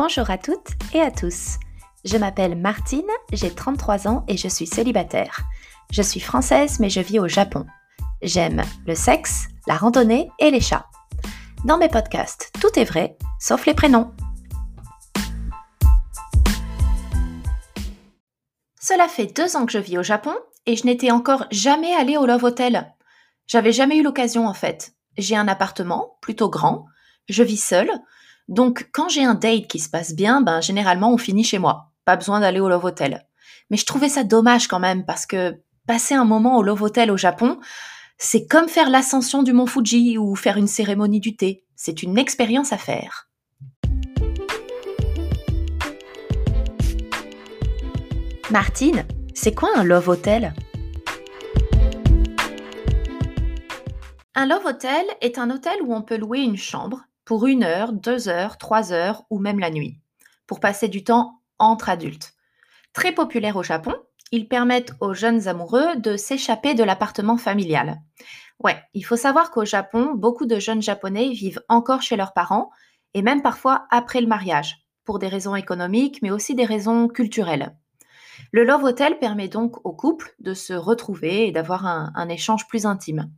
Bonjour à toutes et à tous. Je m'appelle Martine, j'ai 33 ans et je suis célibataire. Je suis française mais je vis au Japon. J'aime le sexe, la randonnée et les chats. Dans mes podcasts, tout est vrai, sauf les prénoms. Cela fait deux ans que je vis au Japon et je n'étais encore jamais allée au Love Hotel. J'avais jamais eu l'occasion en fait. J'ai un appartement plutôt grand, je vis seule, donc, quand j'ai un date qui se passe bien, ben, généralement, on finit chez moi. Pas besoin d'aller au Love Hotel. Mais je trouvais ça dommage quand même parce que passer un moment au Love Hotel au Japon, c'est comme faire l'ascension du mont Fuji ou faire une cérémonie du thé. C'est une expérience à faire. Martine, c'est quoi un Love Hotel? Un Love Hotel est un hôtel où on peut louer une chambre pour une heure, deux heures, trois heures ou même la nuit, pour passer du temps entre adultes. Très populaire au Japon, ils permettent aux jeunes amoureux de s'échapper de l'appartement familial. Ouais, il faut savoir qu'au Japon, beaucoup de jeunes japonais vivent encore chez leurs parents, et même parfois après le mariage, pour des raisons économiques, mais aussi des raisons culturelles. Le Love Hotel permet donc aux couples de se retrouver et d'avoir un, un échange plus intime.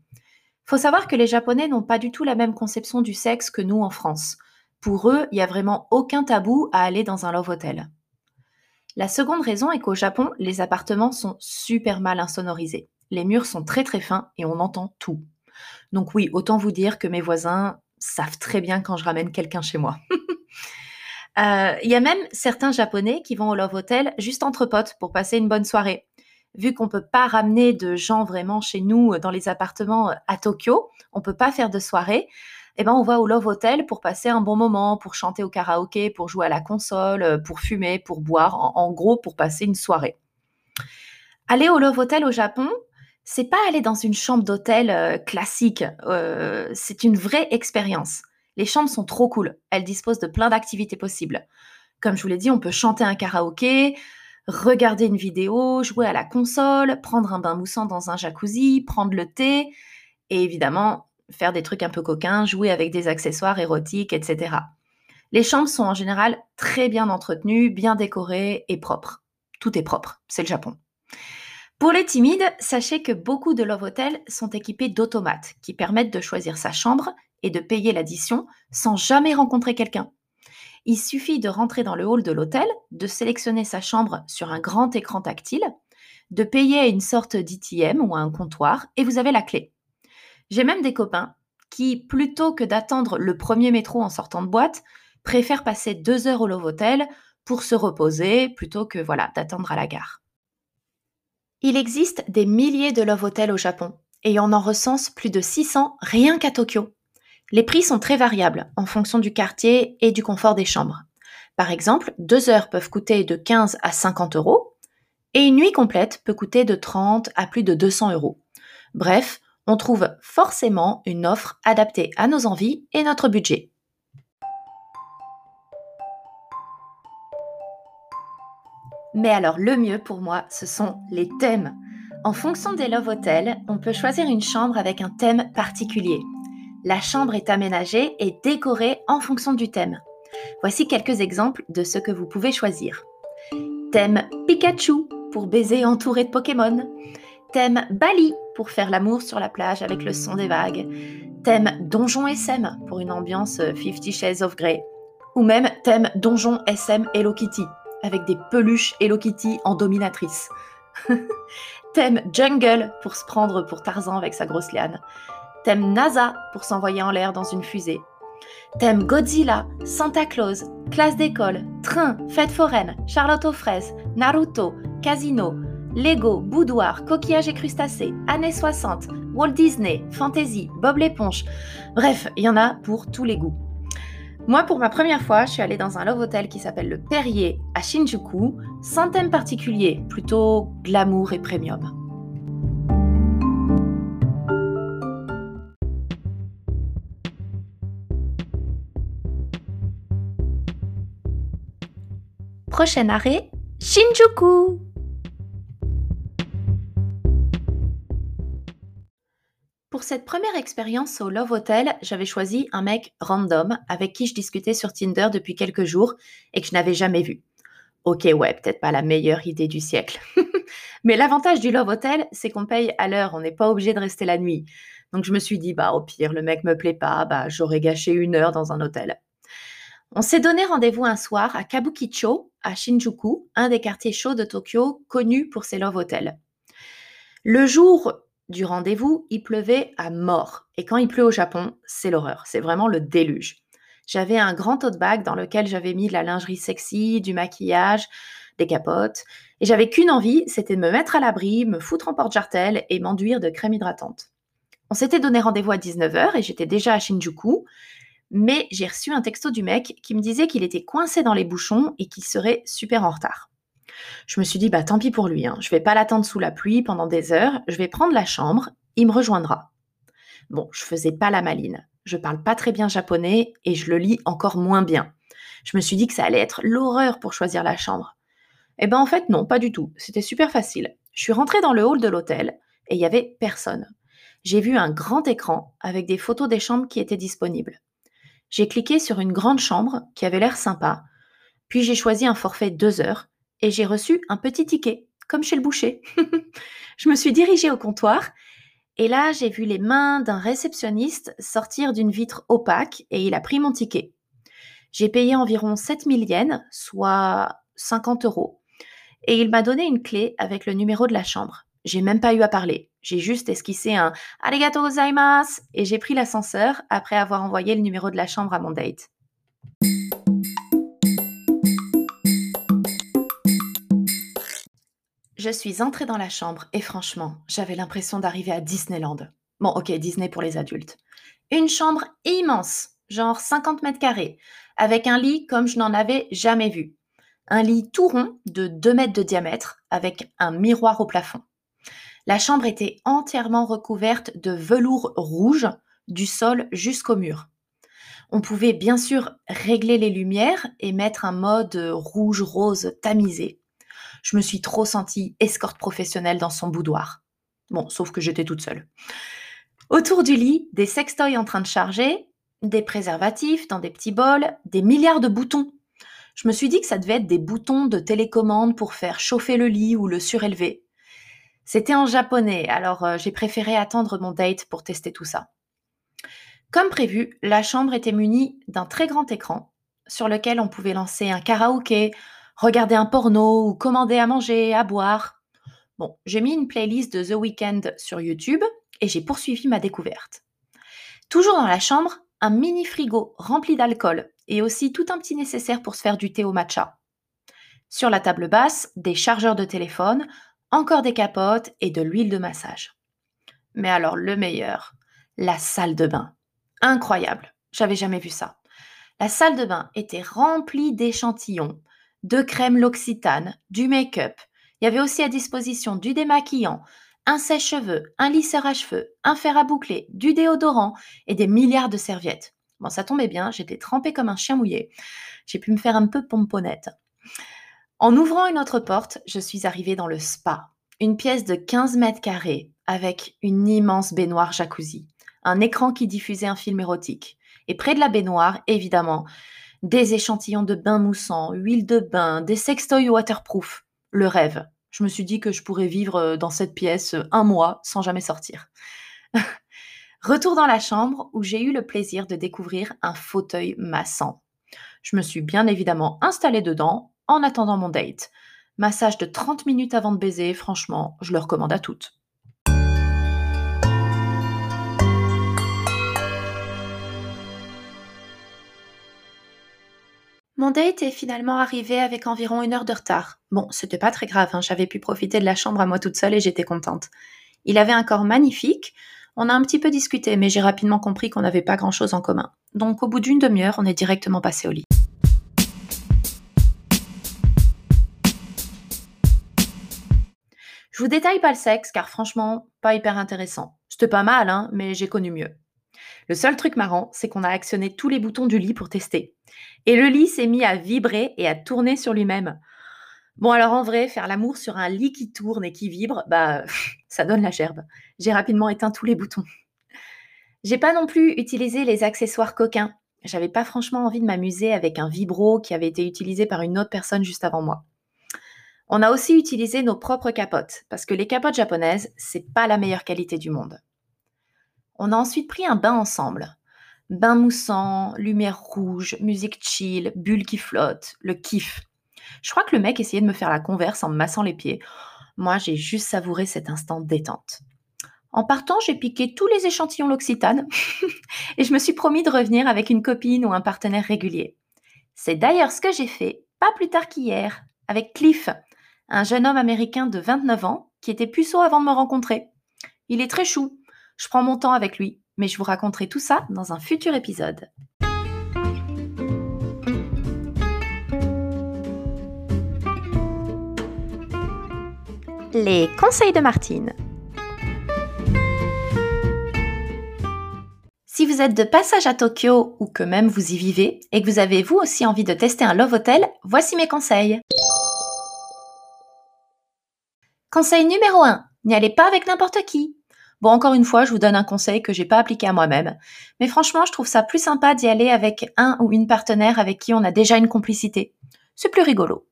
Faut savoir que les Japonais n'ont pas du tout la même conception du sexe que nous en France. Pour eux, il n'y a vraiment aucun tabou à aller dans un love hotel. La seconde raison est qu'au Japon, les appartements sont super mal insonorisés. Les murs sont très très fins et on entend tout. Donc oui, autant vous dire que mes voisins savent très bien quand je ramène quelqu'un chez moi. Euh, il y a même certains Japonais qui vont au Love Hotel juste entre potes pour passer une bonne soirée vu qu'on peut pas ramener de gens vraiment chez nous euh, dans les appartements euh, à Tokyo, on peut pas faire de soirée. Eh ben, on va au Love Hotel pour passer un bon moment, pour chanter au karaoké, pour jouer à la console, euh, pour fumer, pour boire, en, gros, pour passer une soirée. Aller au Love Hotel au Japon, c'est pas aller dans une chambre d'hôtel classique. c'est une vraie expérience. Les chambres sont trop cool. Elles disposent de plein d'activités possibles. Comme je vous l'ai dit, on peut chanter un karaoké, regarder une vidéo, jouer à la console, prendre un bain moussant dans un jacuzzi, prendre le thé et évidemment faire des trucs un peu coquins, jouer avec des accessoires érotiques, etc. Les chambres sont en général très bien entretenues, bien décorées et propres. Tout est propre, c'est le Japon. Pour les timides, sachez que beaucoup de Love Hotels sont équipés d'automates qui permettent de choisir sa chambre et de payer l'addition sans jamais rencontrer quelqu'un. Il suffit de rentrer dans le hall de l'hôtel, de sélectionner sa chambre sur un grand écran tactile, de payer une sorte d'ITM ou un comptoir et vous avez la clé. J'ai même des copains qui, plutôt que d'attendre le premier métro en sortant de boîte, préfèrent passer deux heures au Love Hotel pour se reposer plutôt que voilà d'attendre à la gare. Il existe des milliers de Love Hotels au Japon et on en recense plus de 600 rien qu'à Tokyo. Les prix sont très variables en fonction du quartier et du confort des chambres. Par exemple, deux heures peuvent coûter de 15 à 50 euros et une nuit complète peut coûter de 30 à plus de 200 euros. Bref, on trouve forcément une offre adaptée à nos envies et notre budget. Mais alors le mieux pour moi, ce sont les thèmes. En fonction des Love Hotels, on peut choisir une chambre avec un thème particulier. La chambre est aménagée et décorée en fonction du thème. Voici quelques exemples de ce que vous pouvez choisir. Thème Pikachu pour baiser entouré de Pokémon. Thème Bali pour faire l'amour sur la plage avec le son des vagues. Thème Donjon SM pour une ambiance Fifty Shades of Grey. Ou même thème Donjon SM Hello Kitty avec des peluches Hello Kitty en dominatrice. thème Jungle pour se prendre pour Tarzan avec sa grosse liane. Thème NASA pour s'envoyer en l'air dans une fusée. Thème Godzilla, Santa Claus, classe d'école, train, fête foraine, Charlotte aux fraises, Naruto, casino, Lego, boudoir, coquillage et crustacés, années 60, Walt Disney, fantasy, Bob l'éponge. Bref, il y en a pour tous les goûts. Moi, pour ma première fois, je suis allée dans un love hotel qui s'appelle le Perrier à Shinjuku, sans thème particulier, plutôt glamour et premium. Arrêt, Shinjuku Pour cette première expérience au Love Hotel, j'avais choisi un mec random avec qui je discutais sur Tinder depuis quelques jours et que je n'avais jamais vu. Ok, ouais, peut-être pas la meilleure idée du siècle. Mais l'avantage du Love Hotel, c'est qu'on paye à l'heure, on n'est pas obligé de rester la nuit. Donc je me suis dit, bah au pire, le mec me plaît pas, bah j'aurais gâché une heure dans un hôtel. On s'est donné rendez-vous un soir à Kabukicho, à Shinjuku, un des quartiers chauds de Tokyo connus pour ses love hotels. Le jour du rendez-vous, il pleuvait à mort. Et quand il pleut au Japon, c'est l'horreur. C'est vraiment le déluge. J'avais un grand tote bag dans lequel j'avais mis de la lingerie sexy, du maquillage, des capotes. Et j'avais qu'une envie, c'était de me mettre à l'abri, me foutre en porte-jartel et m'enduire de crème hydratante. On s'était donné rendez-vous à 19h et j'étais déjà à Shinjuku mais j'ai reçu un texto du mec qui me disait qu'il était coincé dans les bouchons et qu'il serait super en retard. Je me suis dit, bah tant pis pour lui, hein. je vais pas l'attendre sous la pluie pendant des heures, je vais prendre la chambre, il me rejoindra. Bon, je faisais pas la maline, je parle pas très bien japonais et je le lis encore moins bien. Je me suis dit que ça allait être l'horreur pour choisir la chambre. Eh ben en fait non, pas du tout, c'était super facile. Je suis rentrée dans le hall de l'hôtel et il y avait personne. J'ai vu un grand écran avec des photos des chambres qui étaient disponibles. J'ai cliqué sur une grande chambre qui avait l'air sympa, puis j'ai choisi un forfait deux heures et j'ai reçu un petit ticket, comme chez le boucher. je me suis dirigée au comptoir et là j'ai vu les mains d'un réceptionniste sortir d'une vitre opaque et il a pris mon ticket. J'ai payé environ 7000 yens, soit 50 euros, et il m'a donné une clé avec le numéro de la chambre. J'ai même pas eu à parler. J'ai juste esquissé un arigato gozaimasu et j'ai pris l'ascenseur après avoir envoyé le numéro de la chambre à mon date. Je suis entrée dans la chambre et franchement, j'avais l'impression d'arriver à Disneyland. Bon, ok, Disney pour les adultes. Une chambre immense, genre 50 mètres carrés, avec un lit comme je n'en avais jamais vu. Un lit tout rond de 2 mètres de diamètre avec un miroir au plafond. La chambre était entièrement recouverte de velours rouge du sol jusqu'au mur. On pouvait bien sûr régler les lumières et mettre un mode rouge-rose tamisé. Je me suis trop sentie escorte professionnelle dans son boudoir. Bon, sauf que j'étais toute seule. Autour du lit, des sextoys en train de charger, des préservatifs dans des petits bols, des milliards de boutons. Je me suis dit que ça devait être des boutons de télécommande pour faire chauffer le lit ou le surélever. C'était en japonais, alors euh, j'ai préféré attendre mon date pour tester tout ça. Comme prévu, la chambre était munie d'un très grand écran sur lequel on pouvait lancer un karaoké, regarder un porno ou commander à manger, à boire. Bon, j'ai mis une playlist de The Weeknd sur YouTube et j'ai poursuivi ma découverte. Toujours dans la chambre, un mini frigo rempli d'alcool et aussi tout un petit nécessaire pour se faire du thé au matcha. Sur la table basse, des chargeurs de téléphone, encore des capotes et de l'huile de massage. Mais alors le meilleur, la salle de bain. Incroyable, j'avais jamais vu ça. La salle de bain était remplie d'échantillons, de crème L'Occitane, du make-up. Il y avait aussi à disposition du démaquillant, un sèche-cheveux, un lisseur à cheveux, un fer à boucler, du déodorant et des milliards de serviettes. Bon, ça tombait bien, j'étais trempée comme un chien mouillé. J'ai pu me faire un peu pomponnette. En ouvrant une autre porte, je suis arrivée dans le spa, une pièce de 15 mètres carrés avec une immense baignoire jacuzzi, un écran qui diffusait un film érotique. Et près de la baignoire, évidemment, des échantillons de bain moussant, huile de bain, des sextoys waterproof. Le rêve. Je me suis dit que je pourrais vivre euh, dans cette pièce euh, un mois sans jamais sortir. Retour dans la chambre où j'ai eu le plaisir de découvrir un fauteuil massant. Je me suis bien évidemment installée dedans en attendant mon date. Massage de 30 minutes avant de baiser, franchement, je le recommande à toutes. Mon date est finalement arrivé avec environ une heure de retard. Bon, c'était pas très grave, hein, j'avais pu profiter de la chambre à moi toute seule et j'étais contente. Il avait un corps magnifique, on a un petit peu discuté, mais j'ai rapidement compris qu'on n'avait pas grand chose en commun. Donc au bout d'une demi-heure, on est directement passé au lit. Je vous détaille pas le sexe car franchement, pas hyper intéressant. C'était pas mal, hein, mais j'ai connu mieux. Le seul truc marrant, c'est qu'on a actionné tous les boutons du lit pour tester. Et le lit s'est mis à vibrer et à tourner sur lui-même. Bon, alors en vrai, faire l'amour sur un lit qui tourne et qui vibre, bah, ça donne la gerbe. J'ai rapidement éteint tous les boutons. J'ai pas non plus utilisé les accessoires coquins. J'avais pas franchement envie de m'amuser avec un vibro qui avait été utilisé par une autre personne juste avant moi. On a aussi utilisé nos propres capotes, parce que les capotes japonaises, c'est pas la meilleure qualité du monde. On a ensuite pris un bain ensemble. Bain moussant, lumière rouge, musique chill, bulle qui flotte, le kiff. Je crois que le mec essayait de me faire la converse en me massant les pieds. Moi, j'ai juste savouré cet instant détente. En partant, j'ai piqué tous les échantillons L'Occitane et je me suis promis de revenir avec une copine ou un partenaire régulier. C'est d'ailleurs ce que j'ai fait, pas plus tard qu'hier, avec Cliff, un jeune homme américain de 29 ans qui était puceau avant de me rencontrer. Il est très chou. Je prends mon temps avec lui, mais je vous raconterai tout ça dans un futur épisode. Les conseils de Martine. Si vous êtes de passage à Tokyo ou que même vous y vivez et que vous avez vous aussi envie de tester un Love Hotel, voici mes conseils. Conseil numéro 1. N'y allez pas avec n'importe qui. Bon, encore une fois, je vous donne un conseil que j'ai pas appliqué à moi-même. Mais franchement, je trouve ça plus sympa d'y aller avec un ou une partenaire avec qui on a déjà une complicité. C'est plus rigolo.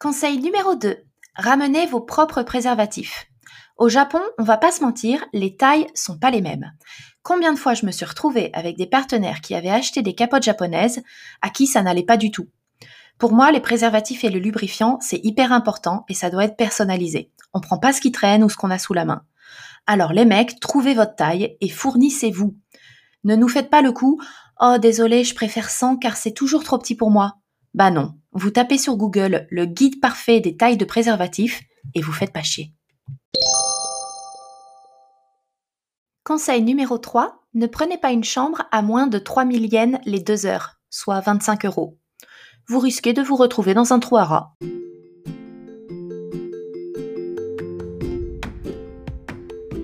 Conseil numéro 2. Ramenez vos propres préservatifs. Au Japon, on va pas se mentir, les tailles sont pas les mêmes. Combien de fois je me suis retrouvée avec des partenaires qui avaient acheté des capotes japonaises à qui ça n'allait pas du tout? Pour moi, les préservatifs et le lubrifiant, c'est hyper important et ça doit être personnalisé. On prend pas ce qui traîne ou ce qu'on a sous la main. Alors les mecs, trouvez votre taille et fournissez-vous. Ne nous faites pas le coup Oh désolé, je préfère 100 car c'est toujours trop petit pour moi. Bah non, vous tapez sur Google le guide parfait des tailles de préservatifs et vous faites pas chier. Conseil numéro 3, ne prenez pas une chambre à moins de 3000 yens les deux heures, soit 25 euros vous risquez de vous retrouver dans un trou à rats.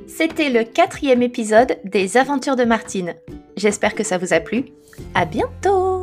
C'était le quatrième épisode des Aventures de Martine. J'espère que ça vous a plu. À bientôt